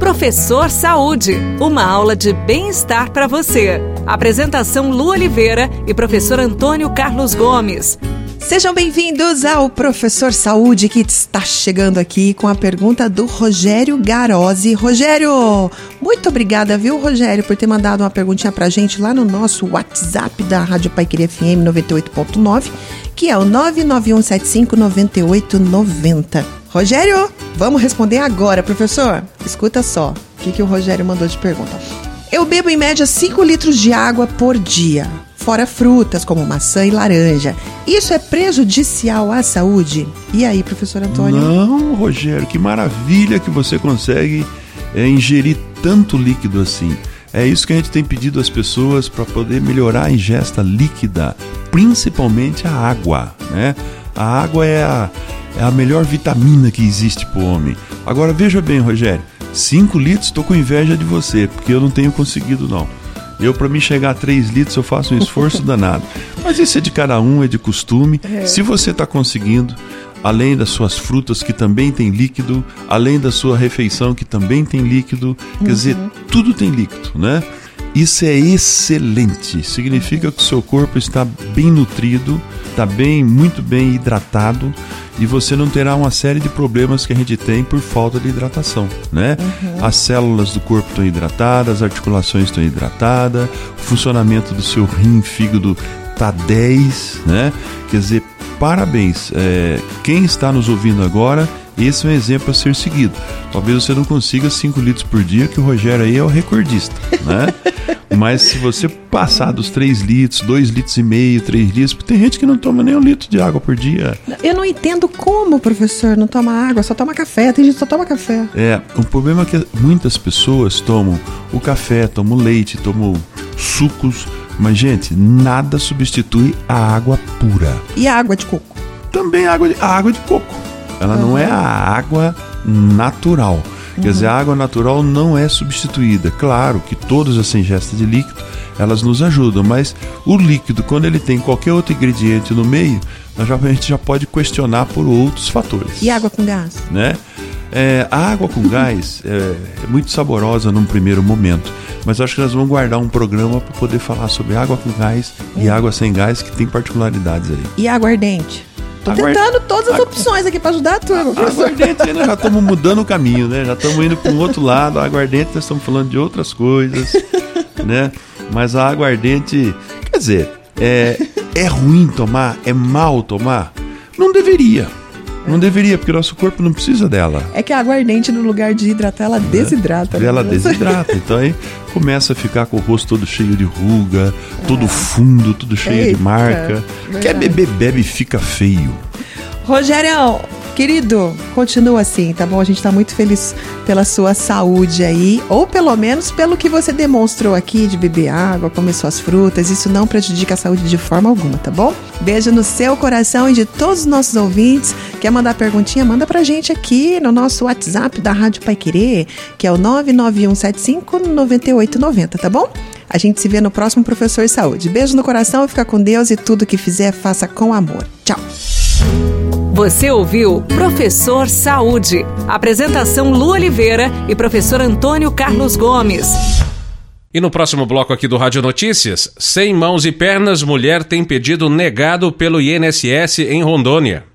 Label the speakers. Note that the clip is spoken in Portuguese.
Speaker 1: Professor Saúde, uma aula de bem-estar para você. Apresentação Lu Oliveira e professor Antônio Carlos Gomes.
Speaker 2: Sejam bem-vindos ao Professor Saúde que está chegando aqui com a pergunta do Rogério Garozzi. Rogério, muito obrigada, viu, Rogério, por ter mandado uma perguntinha pra gente lá no nosso WhatsApp da Rádio Paiqueria FM 98.9, que é o 991759890. Rogério, vamos responder agora, professor. Escuta só o que, que o Rogério mandou de pergunta. Eu bebo em média 5 litros de água por dia, fora frutas como maçã e laranja. Isso é prejudicial à saúde? E aí, professor Antônio?
Speaker 3: Não, Rogério, que maravilha que você consegue é, ingerir tanto líquido assim. É isso que a gente tem pedido às pessoas para poder melhorar a ingesta líquida, principalmente a água, né? A água é a, é a melhor vitamina que existe para o homem. Agora veja bem, Rogério, 5 litros estou com inveja de você, porque eu não tenho conseguido não. Eu, para mim chegar a 3 litros, eu faço um esforço danado. Mas isso é de cada um, é de costume. É. Se você está conseguindo, além das suas frutas que também tem líquido, além da sua refeição que também tem líquido, uhum. quer dizer, uhum. tudo tem líquido, né? Isso é excelente. Significa que o seu corpo está bem nutrido, está bem, muito bem hidratado e você não terá uma série de problemas que a gente tem por falta de hidratação, né? Uhum. As células do corpo estão hidratadas, as articulações estão hidratadas, o funcionamento do seu rim, fígado tá 10, né? Quer dizer, parabéns. É, quem está nos ouvindo agora esse é um exemplo a ser seguido. Talvez você não consiga 5 litros por dia, que o Rogério aí é o recordista, né? Mas se você passar dos 3 litros, 2 litros e meio, 3 litros, tem gente que não toma nem um litro de água por dia.
Speaker 2: Eu não entendo como, professor, não toma água, só toma café. Tem gente que só toma café.
Speaker 3: É, o problema é que muitas pessoas tomam o café, tomam leite, tomam sucos, mas, gente, nada substitui a água pura.
Speaker 2: E a água de coco?
Speaker 3: Também a água de, a água de coco. Ela uhum. não é a água natural. Uhum. Quer dizer, a água natural não é substituída. Claro que todas as ingestas de líquido elas nos ajudam, mas o líquido, quando ele tem qualquer outro ingrediente no meio, já, a gente já pode questionar por outros fatores.
Speaker 2: E água com gás?
Speaker 3: Né? É, a água com gás é, é, muito saborosa num primeiro momento, mas acho que nós vamos guardar um programa para poder falar sobre água com gás e uhum. água sem gás, que tem particularidades aí.
Speaker 2: E água ardente? Tô Aguard... tentando todas as opções aqui para ajudar a turma.
Speaker 3: Aguardente, nós já estamos mudando o caminho, né? Já estamos indo para um outro lado. A aguardente, nós estamos falando de outras coisas, né? Mas a aguardente, quer dizer, é, é ruim tomar? É mal tomar? Não deveria. Não deveria, porque o nosso corpo não precisa dela.
Speaker 2: É que a aguardente, no lugar de hidratar, ela desidrata.
Speaker 3: Né? Ela desidrata. Então aí começa a ficar com o rosto todo cheio de ruga, todo é. fundo, tudo cheio Eita, de marca. Verdade. Quer beber, bebe e fica feio.
Speaker 2: Rogério, Querido, continua assim, tá bom? A gente tá muito feliz pela sua saúde aí, ou pelo menos pelo que você demonstrou aqui de beber água, comer suas frutas. Isso não prejudica a saúde de forma alguma, tá bom? Beijo no seu coração e de todos os nossos ouvintes. Quer mandar perguntinha? Manda pra gente aqui no nosso WhatsApp da Rádio Pai Querer, que é o 991759890, tá bom? A gente se vê no próximo Professor Saúde. Beijo no coração, fica com Deus e tudo que fizer, faça com amor. Tchau!
Speaker 1: Você ouviu Professor Saúde. Apresentação Lu Oliveira e professor Antônio Carlos Gomes.
Speaker 4: E no próximo bloco aqui do Rádio Notícias, sem mãos e pernas, mulher tem pedido negado pelo INSS em Rondônia.